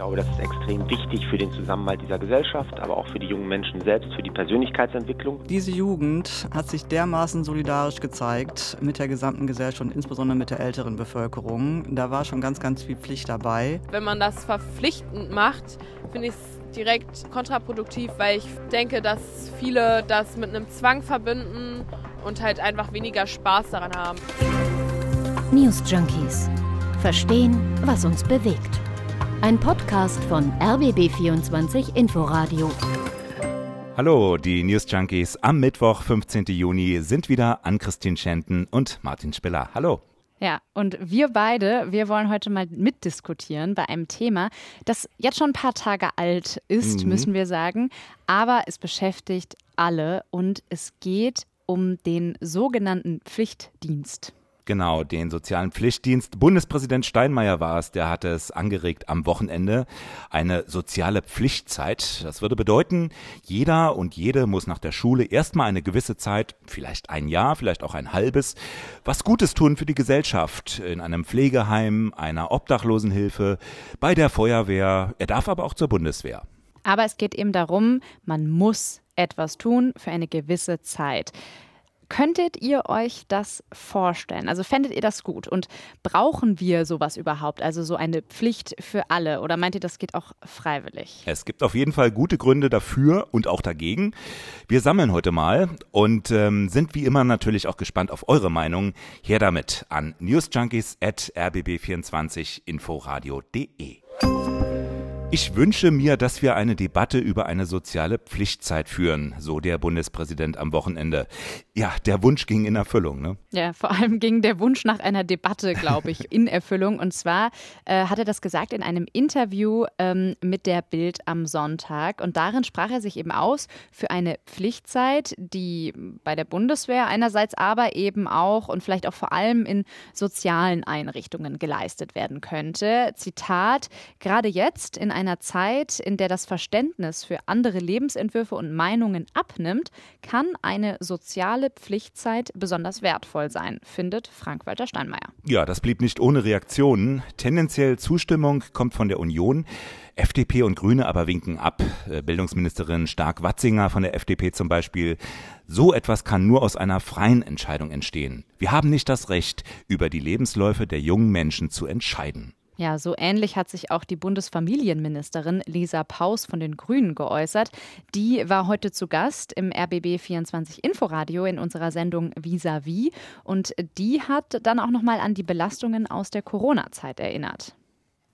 glaube, das ist extrem wichtig für den Zusammenhalt dieser Gesellschaft, aber auch für die jungen Menschen selbst, für die Persönlichkeitsentwicklung. Diese Jugend hat sich dermaßen solidarisch gezeigt mit der gesamten Gesellschaft und insbesondere mit der älteren Bevölkerung. Da war schon ganz, ganz viel Pflicht dabei. Wenn man das verpflichtend macht, finde ich es direkt kontraproduktiv, weil ich denke, dass viele das mit einem Zwang verbinden und halt einfach weniger Spaß daran haben. News Junkies. Verstehen, was uns bewegt. Ein Podcast von RBB24 Inforadio. Hallo, die News Junkies. Am Mittwoch, 15. Juni, sind wieder an Christine Schenten und Martin Spiller. Hallo. Ja, und wir beide, wir wollen heute mal mitdiskutieren bei einem Thema, das jetzt schon ein paar Tage alt ist, mhm. müssen wir sagen, aber es beschäftigt alle und es geht um den sogenannten Pflichtdienst. Genau, den sozialen Pflichtdienst. Bundespräsident Steinmeier war es, der hatte es angeregt am Wochenende. Eine soziale Pflichtzeit. Das würde bedeuten, jeder und jede muss nach der Schule erstmal eine gewisse Zeit, vielleicht ein Jahr, vielleicht auch ein halbes, was Gutes tun für die Gesellschaft. In einem Pflegeheim, einer Obdachlosenhilfe, bei der Feuerwehr. Er darf aber auch zur Bundeswehr. Aber es geht eben darum, man muss etwas tun für eine gewisse Zeit. Könntet ihr euch das vorstellen? Also fändet ihr das gut? Und brauchen wir sowas überhaupt? Also so eine Pflicht für alle? Oder meint ihr, das geht auch freiwillig? Es gibt auf jeden Fall gute Gründe dafür und auch dagegen. Wir sammeln heute mal und ähm, sind wie immer natürlich auch gespannt auf eure Meinung. Her damit an newsjunkies at rbb24inforadio.de. Ich wünsche mir, dass wir eine Debatte über eine soziale Pflichtzeit führen, so der Bundespräsident am Wochenende. Ja, der Wunsch ging in Erfüllung, ne? Ja, vor allem ging der Wunsch nach einer Debatte, glaube ich, in Erfüllung. Und zwar äh, hat er das gesagt in einem Interview ähm, mit der Bild am Sonntag. Und darin sprach er sich eben aus für eine Pflichtzeit, die bei der Bundeswehr einerseits aber eben auch und vielleicht auch vor allem in sozialen Einrichtungen geleistet werden könnte. Zitat, gerade jetzt in einer Zeit, in der das Verständnis für andere Lebensentwürfe und Meinungen abnimmt, kann eine soziale Pflichtzeit besonders wertvoll sein, findet Frank-Walter Steinmeier. Ja, das blieb nicht ohne Reaktionen. Tendenziell Zustimmung kommt von der Union. FDP und Grüne aber winken ab. Äh, Bildungsministerin Stark-Watzinger von der FDP zum Beispiel. So etwas kann nur aus einer freien Entscheidung entstehen. Wir haben nicht das Recht, über die Lebensläufe der jungen Menschen zu entscheiden. Ja, so ähnlich hat sich auch die Bundesfamilienministerin Lisa Paus von den Grünen geäußert. Die war heute zu Gast im RBB 24 Inforadio in unserer Sendung Vis-a-vis und die hat dann auch noch mal an die Belastungen aus der Corona-Zeit erinnert.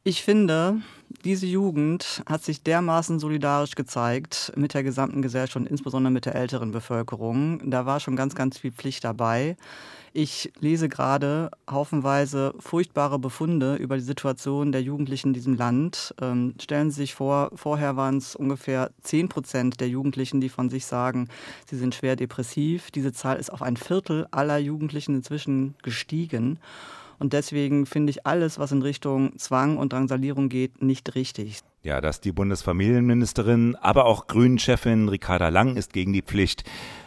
Ich finde, diese Jugend hat sich dermaßen solidarisch gezeigt mit der gesamten Gesellschaft und insbesondere mit der älteren Bevölkerung. Da war schon ganz, ganz viel Pflicht dabei. Ich lese gerade haufenweise furchtbare Befunde über die Situation der Jugendlichen in diesem Land. Ähm, stellen Sie sich vor, vorher waren es ungefähr 10 Prozent der Jugendlichen, die von sich sagen, sie sind schwer depressiv. Diese Zahl ist auf ein Viertel aller Jugendlichen inzwischen gestiegen. Und deswegen finde ich alles, was in Richtung Zwang und Drangsalierung geht, nicht richtig. Ja, dass die Bundesfamilienministerin, aber auch Grünen-Chefin Ricarda Lang ist gegen die Pflicht.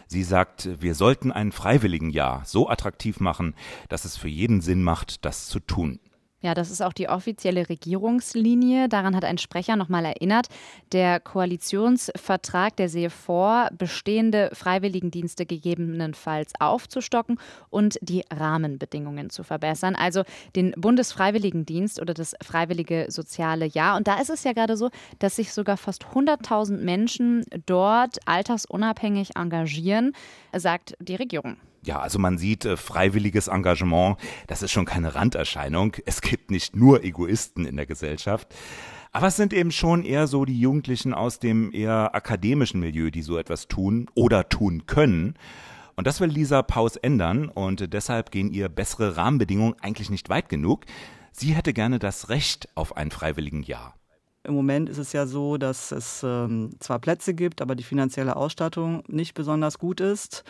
Sie sagt, wir sollten ein Freiwilligenjahr so attraktiv machen, dass es für jeden Sinn macht, das zu tun. Ja, das ist auch die offizielle Regierungslinie. Daran hat ein Sprecher nochmal erinnert. Der Koalitionsvertrag, der sehe vor, bestehende Freiwilligendienste gegebenenfalls aufzustocken und die Rahmenbedingungen zu verbessern. Also den Bundesfreiwilligendienst oder das Freiwillige Soziale Jahr. Und da ist es ja gerade so, dass sich sogar fast 100.000 Menschen dort altersunabhängig engagieren, sagt die Regierung. Ja, also man sieht äh, freiwilliges Engagement, das ist schon keine Randerscheinung. Es gibt nicht nur Egoisten in der Gesellschaft. Aber es sind eben schon eher so die Jugendlichen aus dem eher akademischen Milieu, die so etwas tun oder tun können. Und das will Lisa Paus ändern und deshalb gehen ihr bessere Rahmenbedingungen eigentlich nicht weit genug. Sie hätte gerne das Recht auf ein freiwilligen Jahr. Im Moment ist es ja so, dass es ähm, zwar Plätze gibt, aber die finanzielle Ausstattung nicht besonders gut ist.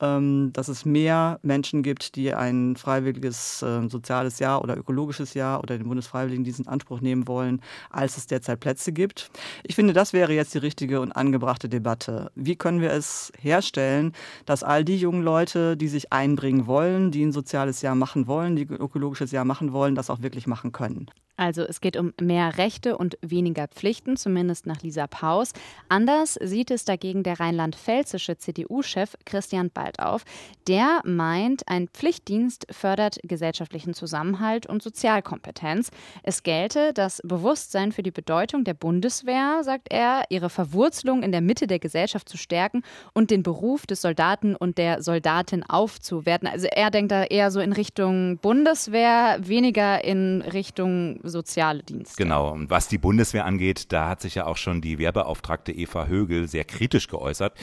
ähm, dass es mehr Menschen gibt, die ein freiwilliges äh, soziales Jahr oder ökologisches Jahr oder den Bundesfreiwilligendienst in Anspruch nehmen wollen, als es derzeit Plätze gibt. Ich finde, das wäre jetzt die richtige und angebrachte Debatte. Wie können wir es herstellen, dass all die jungen Leute, die sich einbringen wollen, die ein soziales Jahr machen wollen, die ein ökologisches Jahr machen wollen, das auch wirklich machen können? Also es geht um mehr Rechte und weniger Pflichten, zumindest nach Lisa Paus. Anders sieht es dagegen der rheinland-pfälzische CDU-Chef Christian Baldauf. Der meint, ein Pflichtdienst fördert gesellschaftlichen Zusammenhalt und Sozialkompetenz. Es gelte das Bewusstsein für die Bedeutung der Bundeswehr, sagt er, ihre Verwurzelung in der Mitte der Gesellschaft zu stärken und den Beruf des Soldaten und der Soldatin aufzuwerten. Also er denkt da eher so in Richtung Bundeswehr, weniger in Richtung soziale Dienste. Genau. Und was die Bundeswehr angeht, da hat sich ja auch schon die Wehrbeauftragte Eva Högel sehr kritisch geäußert.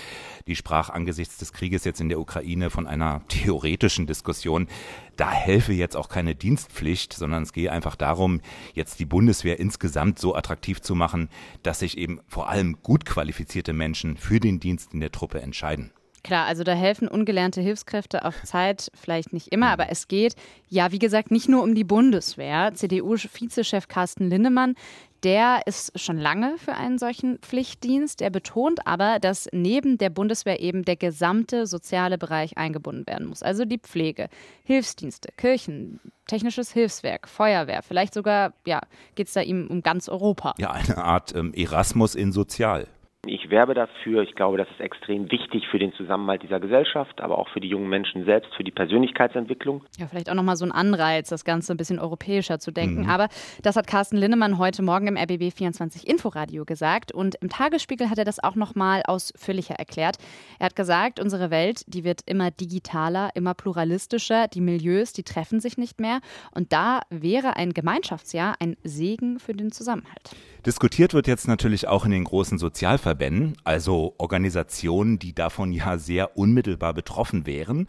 Die sprach angesichts des Krieges jetzt in der Ukraine von einer theoretischen Diskussion. Da helfe jetzt auch keine Dienstpflicht, sondern es gehe einfach darum, jetzt die Bundeswehr insgesamt so attraktiv zu machen, dass sich eben vor allem gut qualifizierte Menschen für den Dienst in der Truppe entscheiden. Klar, also da helfen ungelernte Hilfskräfte auf Zeit vielleicht nicht immer, aber es geht ja, wie gesagt, nicht nur um die Bundeswehr. CDU-Vizechef Carsten Lindemann, der ist schon lange für einen solchen Pflichtdienst. Er betont aber, dass neben der Bundeswehr eben der gesamte soziale Bereich eingebunden werden muss. Also die Pflege, Hilfsdienste, Kirchen, technisches Hilfswerk, Feuerwehr. Vielleicht sogar, ja, geht es da ihm um ganz Europa. Ja, eine Art ähm, Erasmus in Sozial. Ich werbe dafür. Ich glaube, das ist extrem wichtig für den Zusammenhalt dieser Gesellschaft, aber auch für die jungen Menschen selbst, für die Persönlichkeitsentwicklung. Ja, vielleicht auch nochmal so ein Anreiz, das Ganze ein bisschen europäischer zu denken. Mhm. Aber das hat Carsten Linnemann heute Morgen im RBB 24 Inforadio gesagt. Und im Tagesspiegel hat er das auch nochmal ausführlicher erklärt. Er hat gesagt, unsere Welt, die wird immer digitaler, immer pluralistischer. Die Milieus, die treffen sich nicht mehr. Und da wäre ein Gemeinschaftsjahr ein Segen für den Zusammenhalt. Diskutiert wird jetzt natürlich auch in den großen Sozialverbänden, also Organisationen, die davon ja sehr unmittelbar betroffen wären.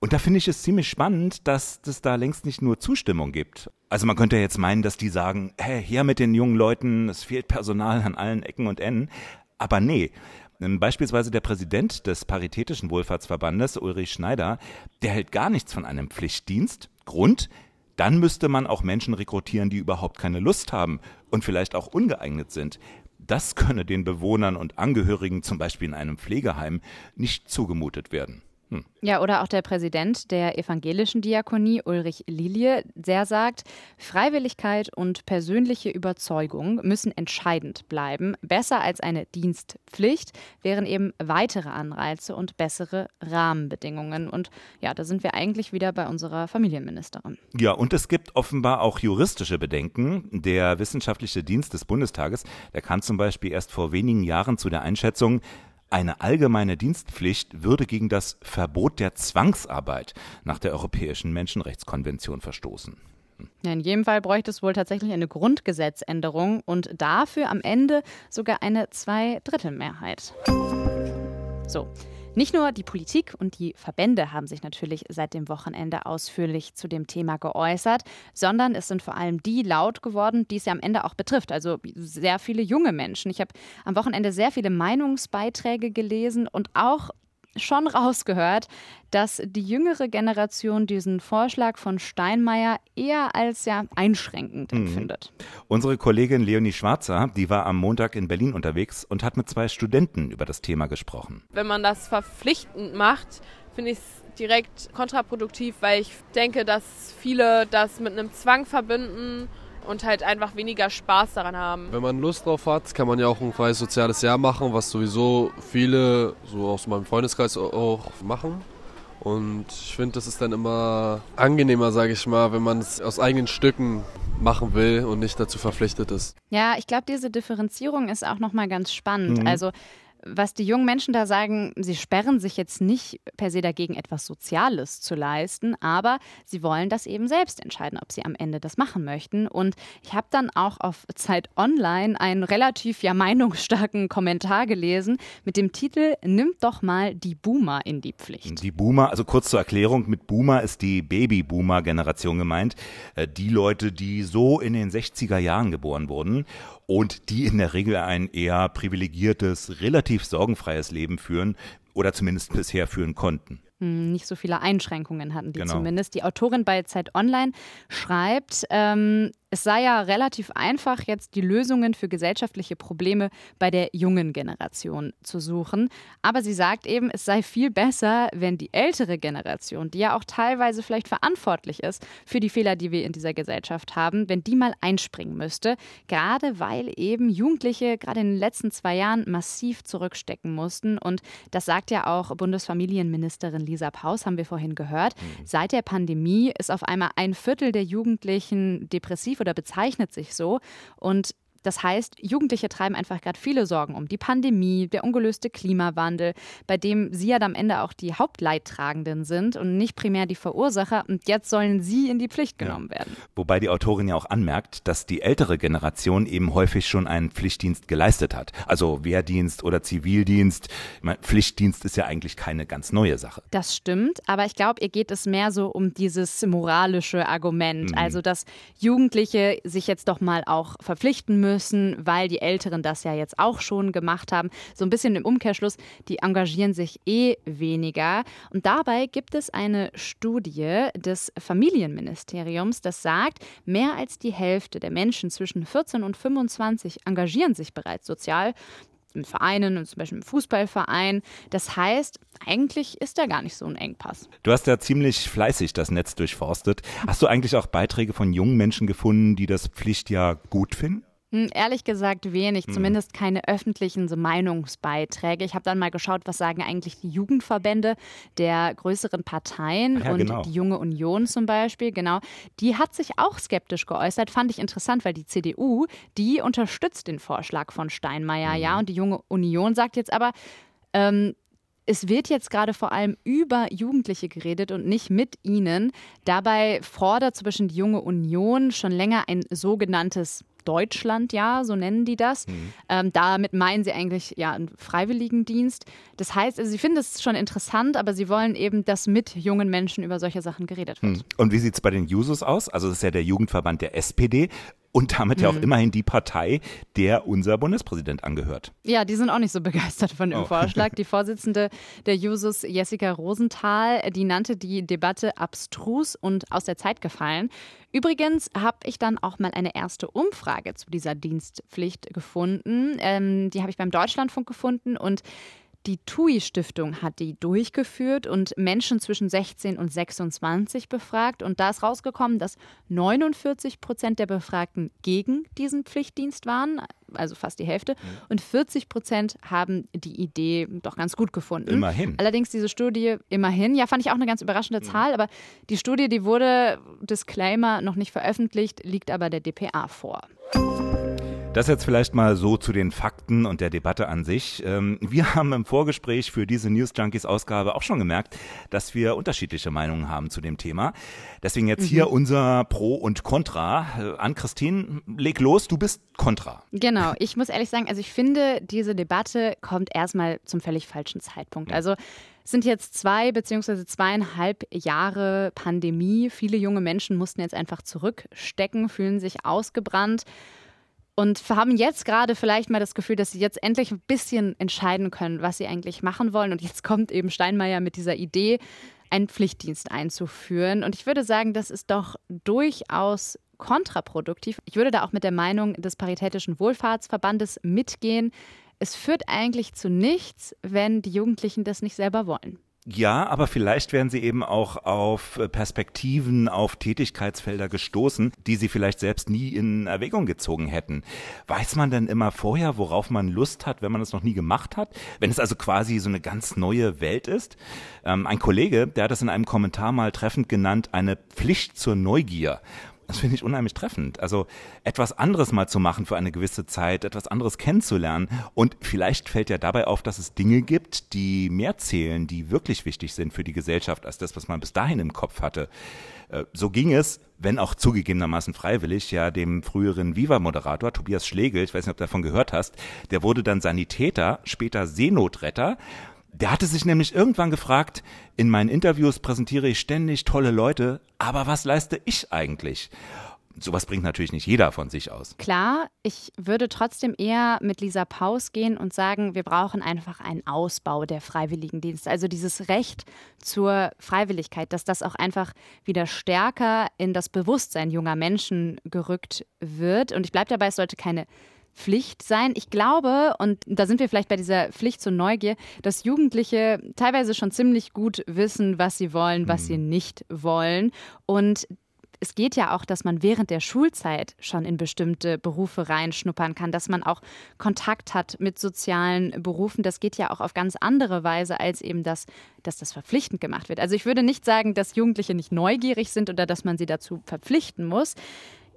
Und da finde ich es ziemlich spannend, dass es da längst nicht nur Zustimmung gibt. Also man könnte jetzt meinen, dass die sagen, hey, her mit den jungen Leuten, es fehlt Personal an allen Ecken und Enden. Aber nee. Beispielsweise der Präsident des Paritätischen Wohlfahrtsverbandes, Ulrich Schneider, der hält gar nichts von einem Pflichtdienst. Grund, dann müsste man auch Menschen rekrutieren, die überhaupt keine Lust haben und vielleicht auch ungeeignet sind. Das könne den Bewohnern und Angehörigen zum Beispiel in einem Pflegeheim nicht zugemutet werden. Hm. Ja, oder auch der Präsident der evangelischen Diakonie, Ulrich Lilie, der sagt, Freiwilligkeit und persönliche Überzeugung müssen entscheidend bleiben. Besser als eine Dienstpflicht wären eben weitere Anreize und bessere Rahmenbedingungen. Und ja, da sind wir eigentlich wieder bei unserer Familienministerin. Ja, und es gibt offenbar auch juristische Bedenken. Der wissenschaftliche Dienst des Bundestages, der kam zum Beispiel erst vor wenigen Jahren zu der Einschätzung, eine allgemeine Dienstpflicht würde gegen das Verbot der Zwangsarbeit nach der Europäischen Menschenrechtskonvention verstoßen. In jedem Fall bräuchte es wohl tatsächlich eine Grundgesetzänderung und dafür am Ende sogar eine Zweidrittelmehrheit. So, nicht nur die Politik und die Verbände haben sich natürlich seit dem Wochenende ausführlich zu dem Thema geäußert, sondern es sind vor allem die laut geworden, die es ja am Ende auch betrifft. Also sehr viele junge Menschen. Ich habe am Wochenende sehr viele Meinungsbeiträge gelesen und auch schon rausgehört, dass die jüngere Generation diesen Vorschlag von Steinmeier eher als ja einschränkend mhm. empfindet. Unsere Kollegin Leonie Schwarzer, die war am Montag in Berlin unterwegs und hat mit zwei Studenten über das Thema gesprochen. Wenn man das verpflichtend macht, finde ich es direkt kontraproduktiv, weil ich denke, dass viele das mit einem Zwang verbinden und halt einfach weniger Spaß daran haben. Wenn man Lust drauf hat, kann man ja auch ein freies soziales Jahr machen, was sowieso viele so aus meinem Freundeskreis auch machen. Und ich finde, das ist dann immer angenehmer, sage ich mal, wenn man es aus eigenen Stücken machen will und nicht dazu verpflichtet ist. Ja, ich glaube, diese Differenzierung ist auch nochmal ganz spannend. Mhm. Also was die jungen Menschen da sagen, sie sperren sich jetzt nicht per se dagegen, etwas Soziales zu leisten, aber sie wollen das eben selbst entscheiden, ob sie am Ende das machen möchten. Und ich habe dann auch auf Zeit Online einen relativ ja meinungsstarken Kommentar gelesen mit dem Titel Nimmt doch mal die Boomer in die Pflicht. Die Boomer, also kurz zur Erklärung, mit Boomer ist die Baby-Boomer-Generation gemeint. Äh, die Leute, die so in den 60er Jahren geboren wurden und die in der Regel ein eher privilegiertes, relativ sorgenfreies Leben führen oder zumindest bisher führen konnten. Hm, nicht so viele Einschränkungen hatten die genau. zumindest. Die Autorin bei Zeit Online schreibt, ähm, es sei ja relativ einfach, jetzt die Lösungen für gesellschaftliche Probleme bei der jungen Generation zu suchen. Aber sie sagt eben, es sei viel besser, wenn die ältere Generation, die ja auch teilweise vielleicht verantwortlich ist für die Fehler, die wir in dieser Gesellschaft haben, wenn die mal einspringen müsste. Gerade weil eben Jugendliche gerade in den letzten zwei Jahren massiv zurückstecken mussten. Und das sagt ja auch Bundesfamilienministerin Lisa Paus, haben wir vorhin gehört. Mhm. Seit der Pandemie ist auf einmal ein Viertel der Jugendlichen depressiv oder bezeichnet sich so. Und das heißt, Jugendliche treiben einfach gerade viele Sorgen um die Pandemie, der ungelöste Klimawandel, bei dem sie ja am Ende auch die Hauptleidtragenden sind und nicht primär die Verursacher. Und jetzt sollen sie in die Pflicht genommen ja. werden. Wobei die Autorin ja auch anmerkt, dass die ältere Generation eben häufig schon einen Pflichtdienst geleistet hat. Also Wehrdienst oder Zivildienst. Meine, Pflichtdienst ist ja eigentlich keine ganz neue Sache. Das stimmt, aber ich glaube, ihr geht es mehr so um dieses moralische Argument. Mhm. Also, dass Jugendliche sich jetzt doch mal auch verpflichten müssen müssen, weil die Älteren das ja jetzt auch schon gemacht haben. So ein bisschen im Umkehrschluss, die engagieren sich eh weniger. Und dabei gibt es eine Studie des Familienministeriums, das sagt, mehr als die Hälfte der Menschen zwischen 14 und 25 engagieren sich bereits sozial in Vereinen, zum Beispiel im Fußballverein. Das heißt, eigentlich ist da gar nicht so ein Engpass. Du hast ja ziemlich fleißig das Netz durchforstet. Hast du eigentlich auch Beiträge von jungen Menschen gefunden, die das Pflichtjahr gut finden? Hm, ehrlich gesagt wenig, hm. zumindest keine öffentlichen so Meinungsbeiträge. Ich habe dann mal geschaut, was sagen eigentlich die Jugendverbände der größeren Parteien ja, und genau. die Junge Union zum Beispiel, genau. Die hat sich auch skeptisch geäußert, fand ich interessant, weil die CDU, die unterstützt den Vorschlag von Steinmeier, mhm. ja, und die Junge Union sagt jetzt aber, ähm, es wird jetzt gerade vor allem über Jugendliche geredet und nicht mit ihnen. Dabei fordert zum Beispiel die Junge Union schon länger ein sogenanntes Deutschlandjahr, so nennen die das. Mhm. Ähm, damit meinen sie eigentlich ja einen Freiwilligendienst. Das heißt, also sie finden es schon interessant, aber sie wollen eben, dass mit jungen Menschen über solche Sachen geredet wird. Mhm. Und wie sieht es bei den Jusos aus? Also das ist ja der Jugendverband der SPD und damit ja auch mhm. immerhin die Partei, der unser Bundespräsident angehört. Ja, die sind auch nicht so begeistert von dem oh. Vorschlag. Die Vorsitzende der Jusos, Jessica Rosenthal, die nannte die Debatte abstrus und aus der Zeit gefallen. Übrigens habe ich dann auch mal eine erste Umfrage zu dieser Dienstpflicht gefunden. Ähm, die habe ich beim Deutschlandfunk gefunden und die TUI-Stiftung hat die durchgeführt und Menschen zwischen 16 und 26 befragt. Und da ist rausgekommen, dass 49 Prozent der Befragten gegen diesen Pflichtdienst waren, also fast die Hälfte. Mhm. Und 40 Prozent haben die Idee doch ganz gut gefunden. Immerhin. Allerdings diese Studie, immerhin, ja, fand ich auch eine ganz überraschende mhm. Zahl. Aber die Studie, die wurde, Disclaimer, noch nicht veröffentlicht, liegt aber der DPA vor. Das jetzt vielleicht mal so zu den Fakten und der Debatte an sich. Ähm, wir haben im Vorgespräch für diese News Junkies Ausgabe auch schon gemerkt, dass wir unterschiedliche Meinungen haben zu dem Thema. Deswegen jetzt mhm. hier unser Pro und Contra. Äh, an Christine, leg los, du bist Contra. Genau, ich muss ehrlich sagen, also ich finde, diese Debatte kommt erstmal zum völlig falschen Zeitpunkt. Also es sind jetzt zwei beziehungsweise zweieinhalb Jahre Pandemie. Viele junge Menschen mussten jetzt einfach zurückstecken, fühlen sich ausgebrannt und haben jetzt gerade vielleicht mal das Gefühl, dass sie jetzt endlich ein bisschen entscheiden können, was sie eigentlich machen wollen. Und jetzt kommt eben Steinmeier mit dieser Idee, einen Pflichtdienst einzuführen. Und ich würde sagen, das ist doch durchaus kontraproduktiv. Ich würde da auch mit der Meinung des Paritätischen Wohlfahrtsverbandes mitgehen. Es führt eigentlich zu nichts, wenn die Jugendlichen das nicht selber wollen. Ja, aber vielleicht werden sie eben auch auf äh, Perspektiven, auf Tätigkeitsfelder gestoßen, die sie vielleicht selbst nie in Erwägung gezogen hätten. Weiß man denn immer vorher, worauf man Lust hat, wenn man es noch nie gemacht hat? Wenn es also quasi so eine ganz neue Welt ist? Ähm, ein Kollege, der hat das in einem Kommentar mal treffend genannt, eine Pflicht zur Neugier. Das finde ich unheimlich treffend. Also etwas anderes mal zu machen für eine gewisse Zeit, etwas anderes kennenzulernen. Und vielleicht fällt ja dabei auf, dass es Dinge gibt, die mehr zählen, die wirklich wichtig sind für die Gesellschaft, als das, was man bis dahin im Kopf hatte. Äh, so ging es, wenn auch zugegebenermaßen freiwillig, ja dem früheren Viva-Moderator Tobias Schlegel, ich weiß nicht, ob du davon gehört hast, der wurde dann Sanitäter, später Seenotretter der hatte sich nämlich irgendwann gefragt, in meinen Interviews präsentiere ich ständig tolle Leute, aber was leiste ich eigentlich? sowas bringt natürlich nicht jeder von sich aus. Klar, ich würde trotzdem eher mit Lisa Paus gehen und sagen, wir brauchen einfach einen Ausbau der Freiwilligendienste. Also dieses Recht zur Freiwilligkeit, dass das auch einfach wieder stärker in das Bewusstsein junger Menschen gerückt wird. Und ich bleibe dabei, es sollte keine Pflicht sein. Ich glaube, und da sind wir vielleicht bei dieser Pflicht zur Neugier, dass Jugendliche teilweise schon ziemlich gut wissen, was sie wollen, was mhm. sie nicht wollen. Und es geht ja auch, dass man während der Schulzeit schon in bestimmte Berufe reinschnuppern kann, dass man auch Kontakt hat mit sozialen Berufen. Das geht ja auch auf ganz andere Weise als eben das, dass das verpflichtend gemacht wird. Also ich würde nicht sagen, dass Jugendliche nicht neugierig sind oder dass man sie dazu verpflichten muss.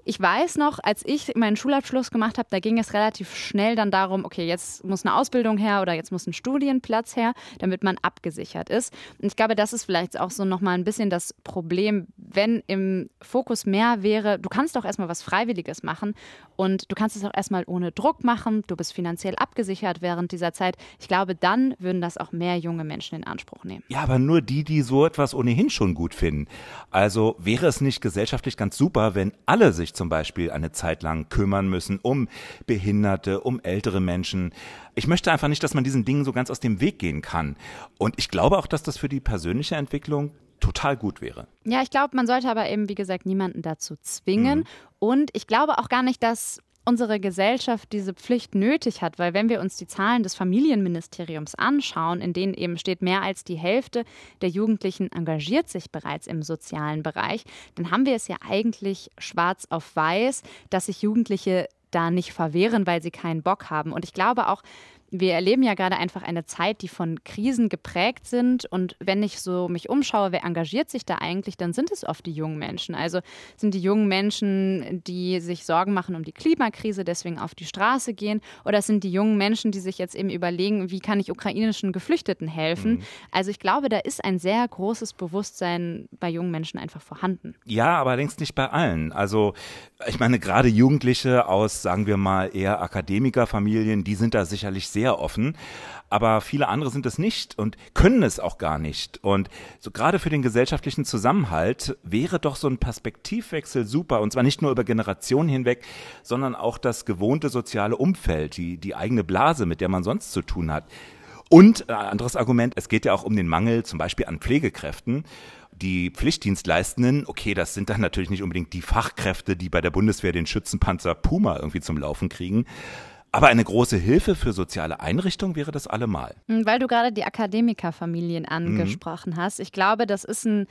Ich weiß noch, als ich meinen Schulabschluss gemacht habe, da ging es relativ schnell dann darum, okay, jetzt muss eine Ausbildung her oder jetzt muss ein Studienplatz her, damit man abgesichert ist. Und ich glaube, das ist vielleicht auch so nochmal ein bisschen das Problem, wenn im Fokus mehr wäre, du kannst doch erstmal was Freiwilliges machen und du kannst es auch erstmal ohne Druck machen, du bist finanziell abgesichert während dieser Zeit. Ich glaube, dann würden das auch mehr junge Menschen in Anspruch nehmen. Ja, aber nur die, die so etwas ohnehin schon gut finden. Also wäre es nicht gesellschaftlich ganz super, wenn alle sich zum Beispiel eine Zeit lang kümmern müssen um Behinderte, um ältere Menschen. Ich möchte einfach nicht, dass man diesen Dingen so ganz aus dem Weg gehen kann. Und ich glaube auch, dass das für die persönliche Entwicklung total gut wäre. Ja, ich glaube, man sollte aber eben, wie gesagt, niemanden dazu zwingen. Mhm. Und ich glaube auch gar nicht, dass unsere Gesellschaft diese Pflicht nötig hat, weil wenn wir uns die Zahlen des Familienministeriums anschauen, in denen eben steht, mehr als die Hälfte der Jugendlichen engagiert sich bereits im sozialen Bereich, dann haben wir es ja eigentlich schwarz auf weiß, dass sich Jugendliche da nicht verwehren, weil sie keinen Bock haben. Und ich glaube auch, wir erleben ja gerade einfach eine Zeit, die von Krisen geprägt sind. Und wenn ich so mich umschaue, wer engagiert sich da eigentlich, dann sind es oft die jungen Menschen. Also sind die jungen Menschen, die sich Sorgen machen um die Klimakrise, deswegen auf die Straße gehen. Oder sind die jungen Menschen, die sich jetzt eben überlegen, wie kann ich ukrainischen Geflüchteten helfen. Mhm. Also ich glaube, da ist ein sehr großes Bewusstsein bei jungen Menschen einfach vorhanden. Ja, aber längst nicht bei allen. Also ich meine, gerade Jugendliche aus, sagen wir mal, eher Akademikerfamilien, die sind da sicherlich sehr sehr offen, aber viele andere sind es nicht und können es auch gar nicht. Und so gerade für den gesellschaftlichen Zusammenhalt wäre doch so ein Perspektivwechsel super und zwar nicht nur über Generationen hinweg, sondern auch das gewohnte soziale Umfeld, die, die eigene Blase, mit der man sonst zu tun hat. Und äh, anderes Argument, es geht ja auch um den Mangel zum Beispiel an Pflegekräften die Pflichtdienstleistenden, okay, das sind dann natürlich nicht unbedingt die Fachkräfte, die bei der Bundeswehr den Schützenpanzer Puma irgendwie zum Laufen kriegen, aber eine große Hilfe für soziale Einrichtungen wäre das allemal. Hm, weil du gerade die Akademikerfamilien mhm. angesprochen mhm. hast. Ich glaube, das ist ein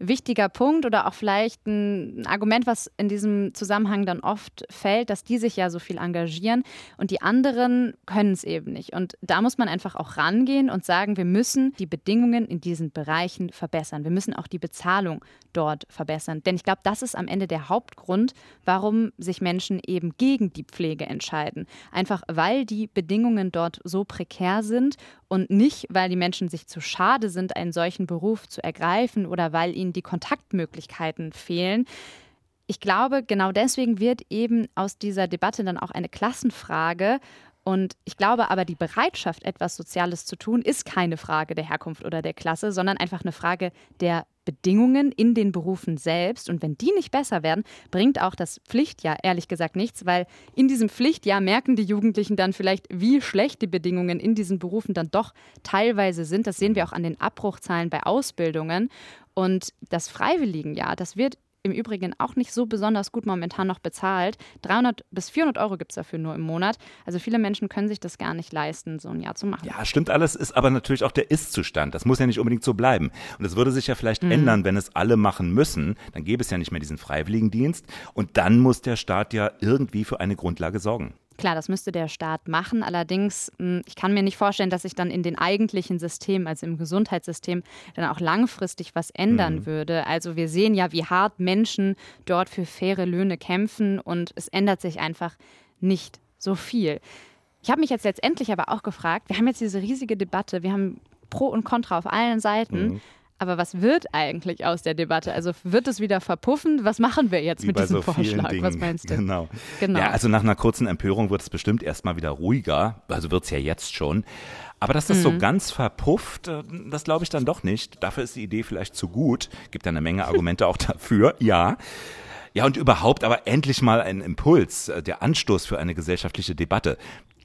wichtiger Punkt oder auch vielleicht ein Argument, was in diesem Zusammenhang dann oft fällt, dass die sich ja so viel engagieren und die anderen können es eben nicht. Und da muss man einfach auch rangehen und sagen, wir müssen die Bedingungen in diesen Bereichen verbessern. Wir müssen auch die Bezahlung dort verbessern. Denn ich glaube, das ist am Ende der Hauptgrund, warum sich Menschen eben gegen die Pflege entscheiden. Einfach weil die Bedingungen dort so prekär sind und nicht, weil die Menschen sich zu schade sind, einen solchen Beruf zu ergreifen oder weil ihnen die Kontaktmöglichkeiten fehlen. Ich glaube, genau deswegen wird eben aus dieser Debatte dann auch eine Klassenfrage und ich glaube aber, die Bereitschaft, etwas Soziales zu tun, ist keine Frage der Herkunft oder der Klasse, sondern einfach eine Frage der Bedingungen in den Berufen selbst. Und wenn die nicht besser werden, bringt auch das Pflichtjahr ehrlich gesagt nichts, weil in diesem Pflichtjahr merken die Jugendlichen dann vielleicht, wie schlecht die Bedingungen in diesen Berufen dann doch teilweise sind. Das sehen wir auch an den Abbruchzahlen bei Ausbildungen. Und das Freiwilligenjahr, das wird im Übrigen auch nicht so besonders gut momentan noch bezahlt. 300 bis 400 Euro gibt es dafür nur im Monat. Also viele Menschen können sich das gar nicht leisten, so ein Jahr zu machen. Ja, stimmt alles, ist aber natürlich auch der Ist-Zustand. Das muss ja nicht unbedingt so bleiben. Und es würde sich ja vielleicht mhm. ändern, wenn es alle machen müssen. Dann gäbe es ja nicht mehr diesen Freiwilligendienst. Und dann muss der Staat ja irgendwie für eine Grundlage sorgen. Klar, das müsste der Staat machen. Allerdings, hm, ich kann mir nicht vorstellen, dass sich dann in den eigentlichen Systemen, also im Gesundheitssystem, dann auch langfristig was ändern mhm. würde. Also wir sehen ja, wie hart Menschen dort für faire Löhne kämpfen und es ändert sich einfach nicht so viel. Ich habe mich jetzt letztendlich aber auch gefragt, wir haben jetzt diese riesige Debatte, wir haben Pro und Contra auf allen Seiten. Mhm. Aber was wird eigentlich aus der Debatte? Also wird es wieder verpuffen? Was machen wir jetzt Wie mit diesem so Vorschlag? Was meinst du? Genau. genau. Ja, also nach einer kurzen Empörung wird es bestimmt erstmal wieder ruhiger. Also wird es ja jetzt schon. Aber dass das mhm. so ganz verpufft, äh, das glaube ich dann doch nicht. Dafür ist die Idee vielleicht zu gut. Gibt ja eine Menge Argumente auch dafür, ja. Ja, und überhaupt aber endlich mal ein Impuls, äh, der Anstoß für eine gesellschaftliche Debatte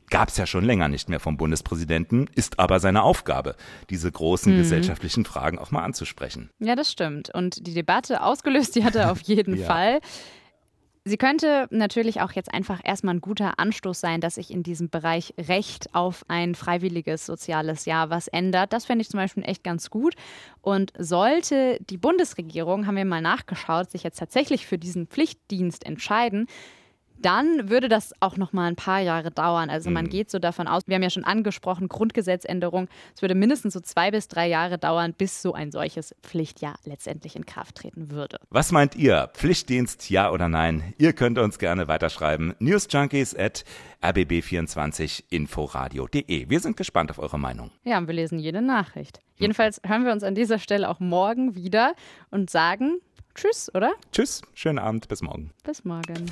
gab es ja schon länger nicht mehr vom Bundespräsidenten, ist aber seine Aufgabe, diese großen mhm. gesellschaftlichen Fragen auch mal anzusprechen. Ja, das stimmt. Und die Debatte ausgelöst, die hat er auf jeden ja. Fall. Sie könnte natürlich auch jetzt einfach erstmal ein guter Anstoß sein, dass sich in diesem Bereich Recht auf ein freiwilliges soziales Jahr was ändert. Das fände ich zum Beispiel echt ganz gut. Und sollte die Bundesregierung, haben wir mal nachgeschaut, sich jetzt tatsächlich für diesen Pflichtdienst entscheiden, dann würde das auch noch mal ein paar Jahre dauern. Also man mhm. geht so davon aus, wir haben ja schon angesprochen, Grundgesetzänderung, es würde mindestens so zwei bis drei Jahre dauern, bis so ein solches Pflichtjahr letztendlich in Kraft treten würde. Was meint ihr? Pflichtdienst, ja oder nein? Ihr könnt uns gerne weiterschreiben. Newsjunkies at rbb24inforadio.de. Wir sind gespannt auf eure Meinung. Ja, und wir lesen jede Nachricht. Jedenfalls hören wir uns an dieser Stelle auch morgen wieder und sagen Tschüss, oder? Tschüss, schönen Abend, bis morgen. Bis morgen.